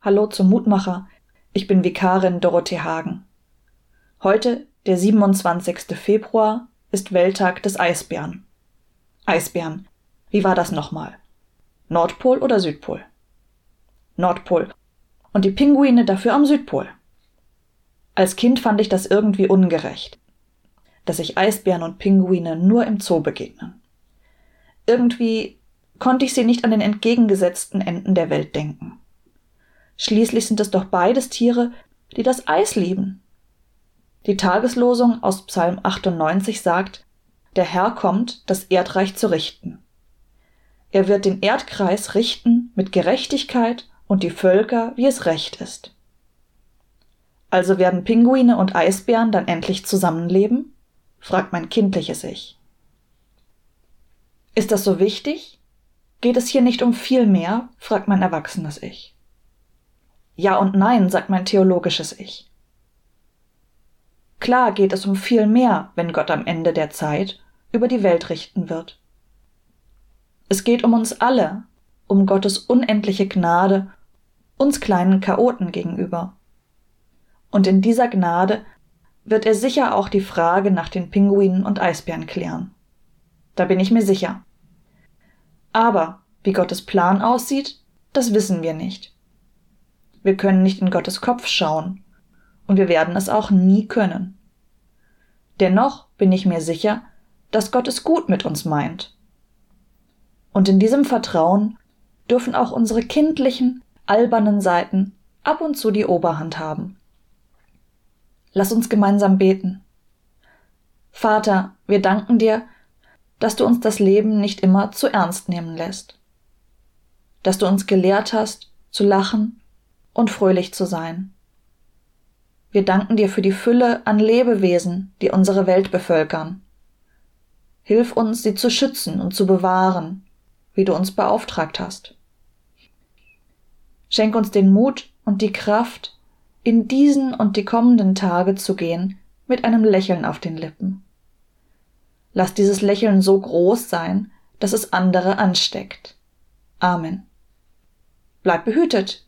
Hallo zum Mutmacher. Ich bin Vikarin Dorothee Hagen. Heute, der 27. Februar, ist Welttag des Eisbären. Eisbären. Wie war das nochmal? Nordpol oder Südpol? Nordpol. Und die Pinguine dafür am Südpol. Als Kind fand ich das irgendwie ungerecht, dass sich Eisbären und Pinguine nur im Zoo begegnen. Irgendwie konnte ich sie nicht an den entgegengesetzten Enden der Welt denken. Schließlich sind es doch beides Tiere, die das Eis lieben. Die Tageslosung aus Psalm 98 sagt, der Herr kommt, das Erdreich zu richten. Er wird den Erdkreis richten mit Gerechtigkeit und die Völker, wie es recht ist. Also werden Pinguine und Eisbären dann endlich zusammenleben? fragt mein kindliches Ich. Ist das so wichtig? Geht es hier nicht um viel mehr? fragt mein erwachsenes Ich. Ja und nein, sagt mein theologisches Ich. Klar geht es um viel mehr, wenn Gott am Ende der Zeit über die Welt richten wird. Es geht um uns alle, um Gottes unendliche Gnade uns kleinen Chaoten gegenüber. Und in dieser Gnade wird er sicher auch die Frage nach den Pinguinen und Eisbären klären. Da bin ich mir sicher. Aber wie Gottes Plan aussieht, das wissen wir nicht. Wir können nicht in Gottes Kopf schauen, und wir werden es auch nie können. Dennoch bin ich mir sicher, dass Gott es gut mit uns meint. Und in diesem Vertrauen dürfen auch unsere kindlichen, albernen Seiten ab und zu die Oberhand haben. Lass uns gemeinsam beten. Vater, wir danken dir, dass du uns das Leben nicht immer zu ernst nehmen lässt, dass du uns gelehrt hast, zu lachen und fröhlich zu sein. Wir danken dir für die Fülle an Lebewesen, die unsere Welt bevölkern. Hilf uns, sie zu schützen und zu bewahren, wie du uns beauftragt hast. Schenk uns den Mut und die Kraft, in diesen und die kommenden Tage zu gehen mit einem Lächeln auf den Lippen. Lass dieses Lächeln so groß sein, dass es andere ansteckt. Amen. Bleib behütet.